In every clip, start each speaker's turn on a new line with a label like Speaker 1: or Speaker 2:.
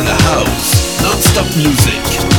Speaker 1: to the house. Non-stop music.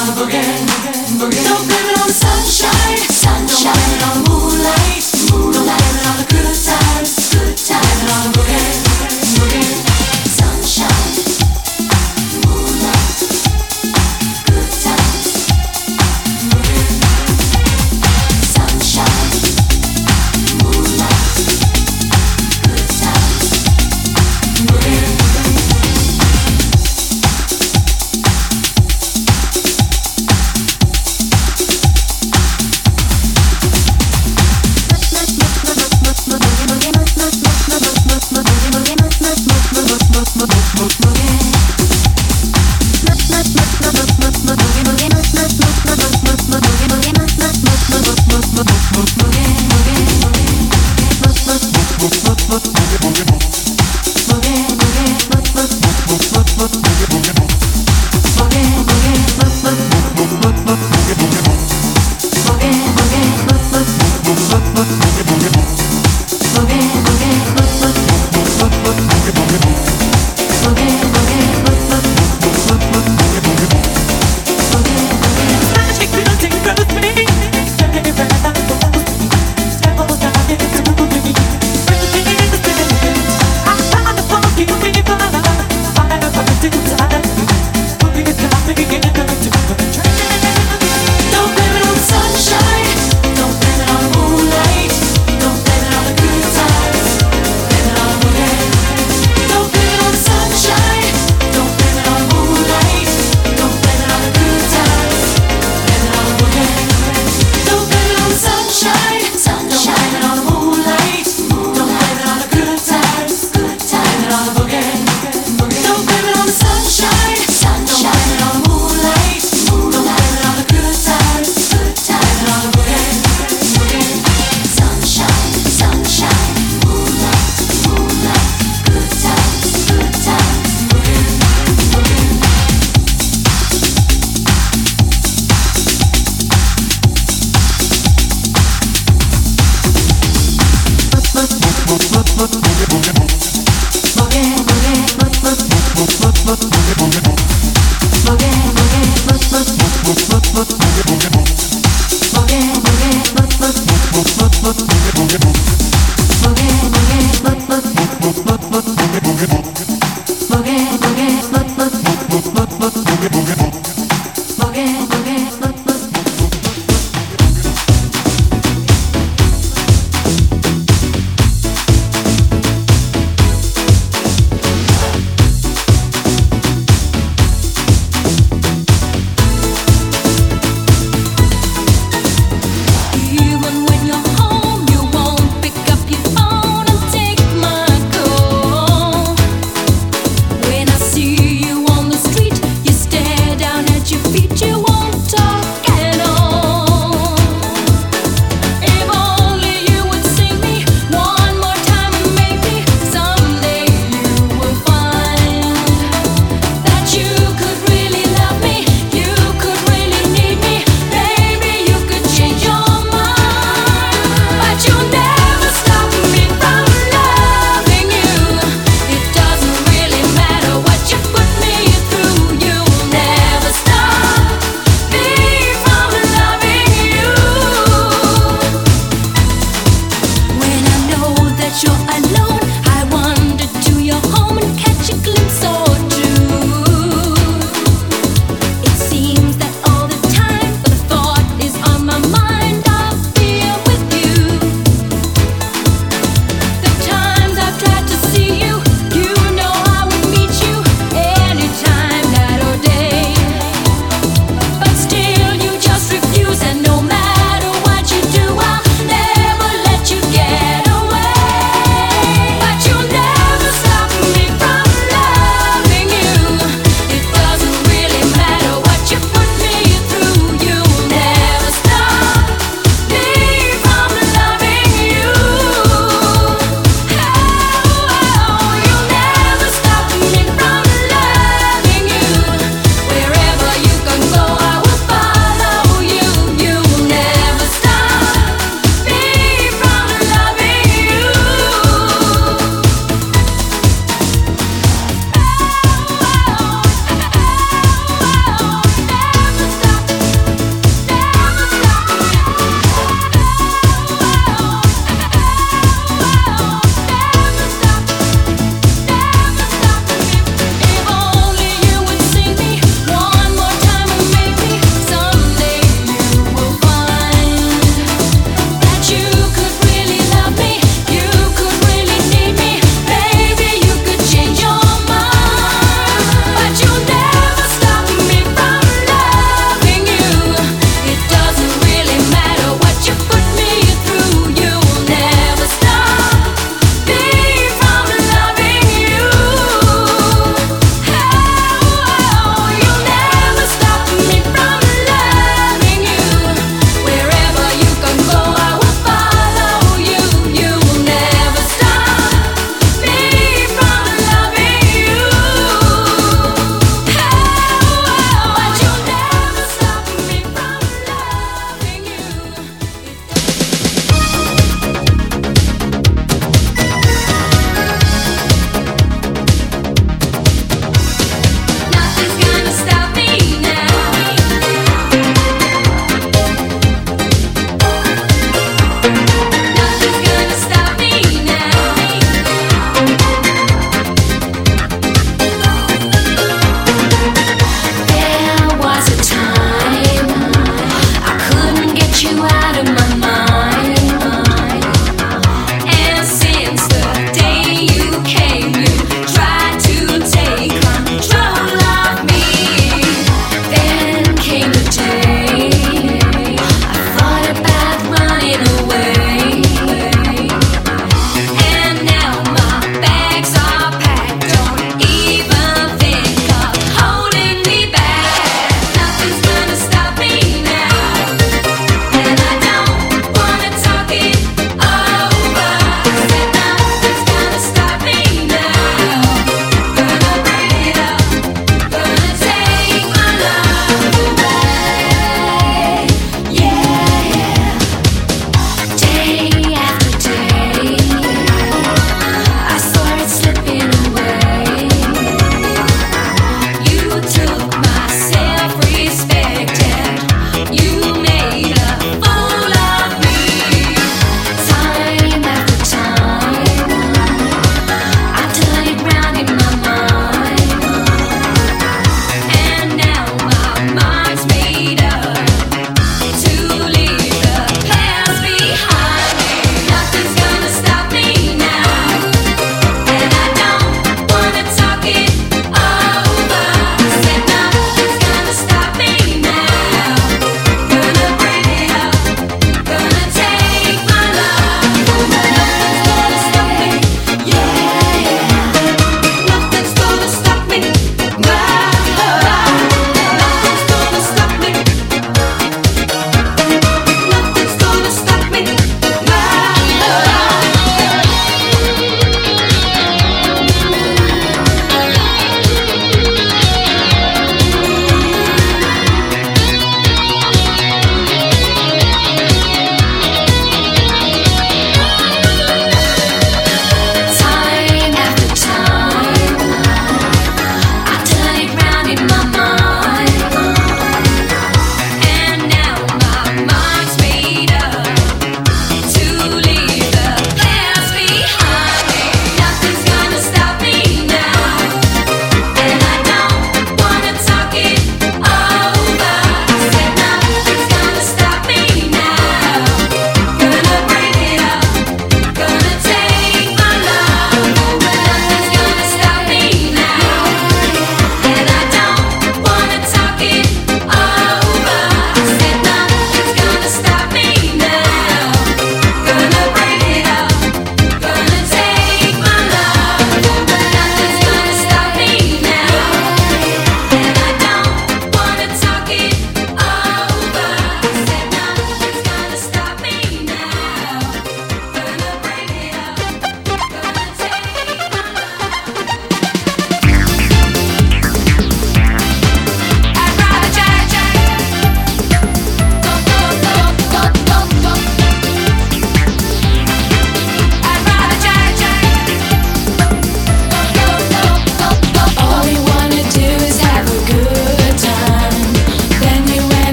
Speaker 2: I'm
Speaker 3: again, again. So baby,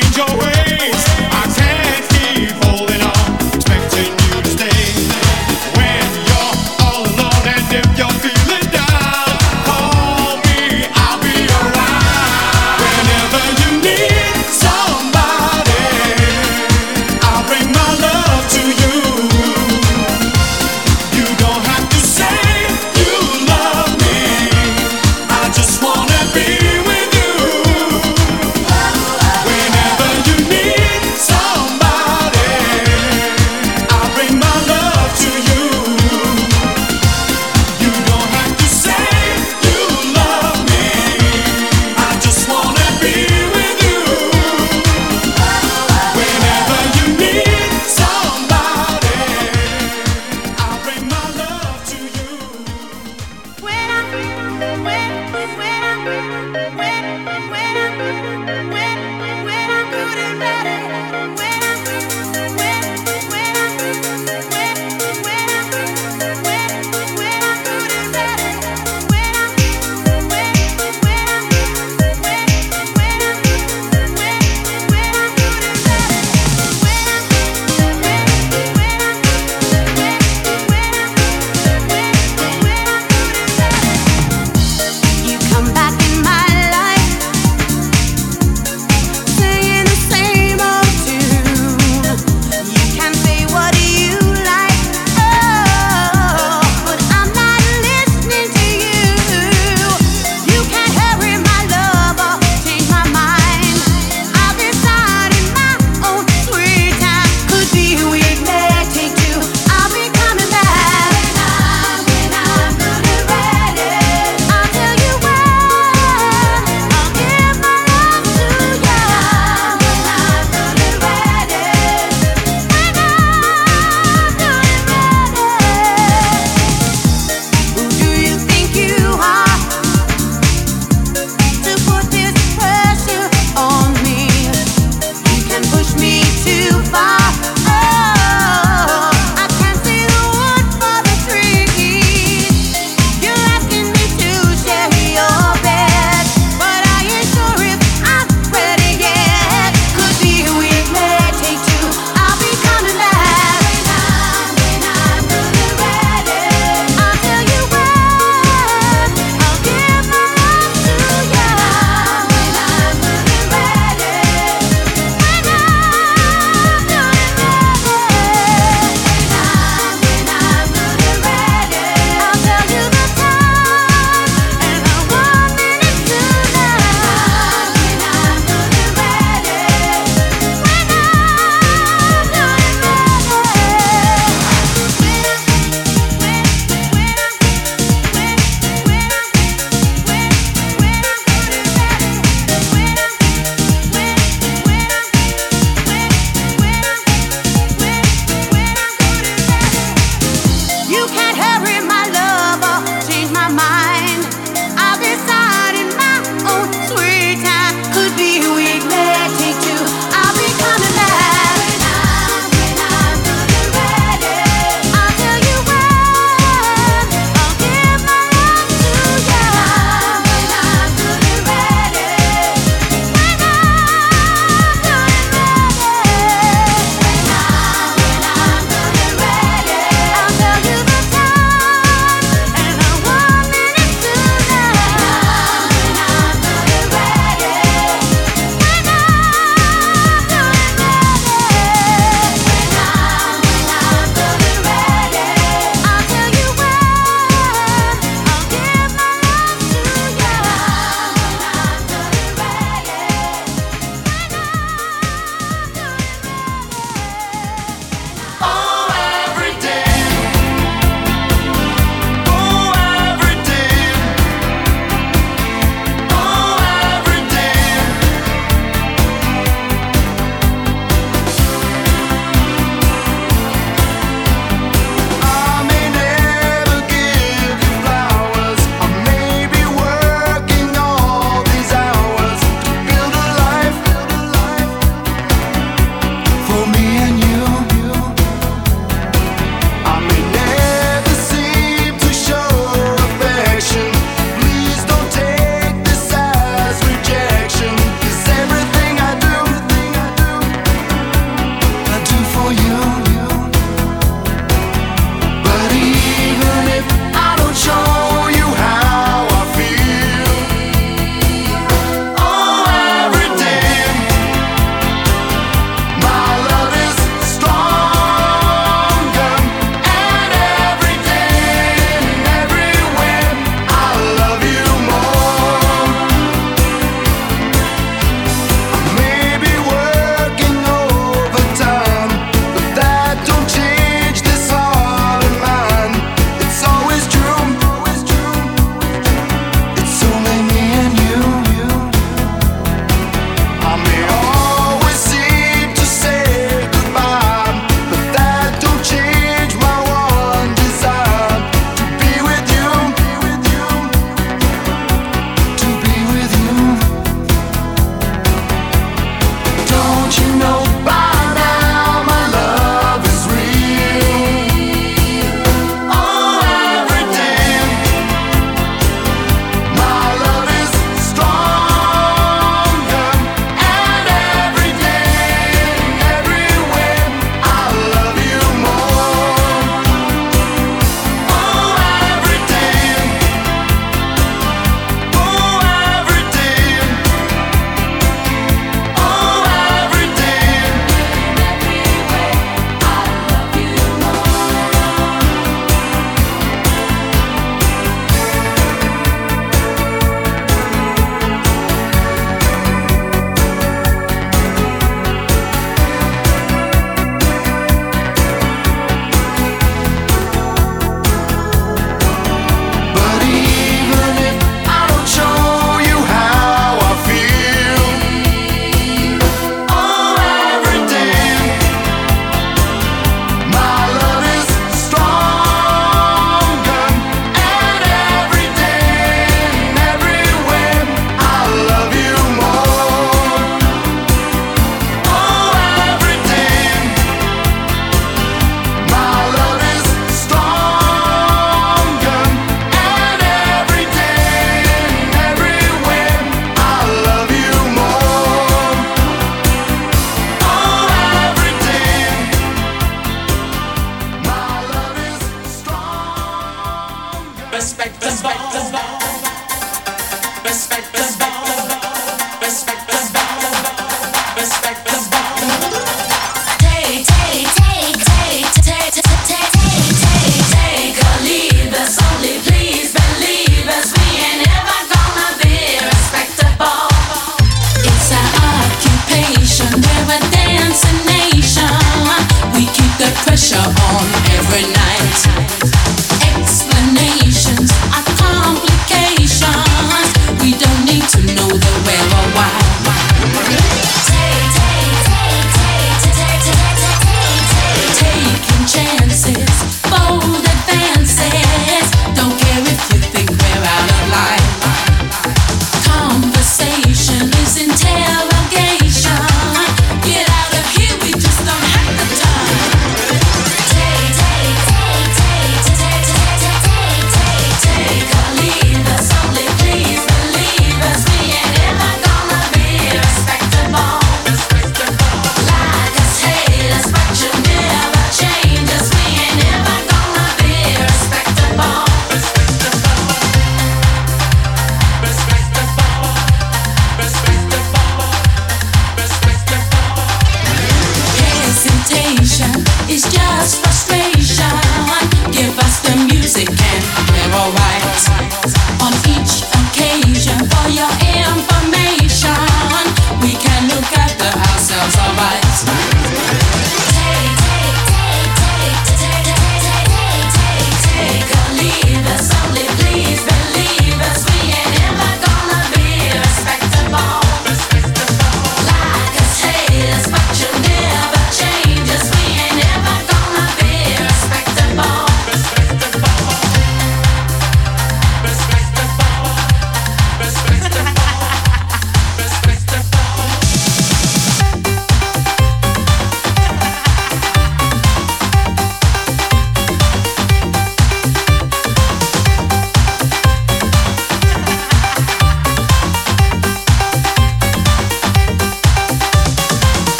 Speaker 1: change your ways.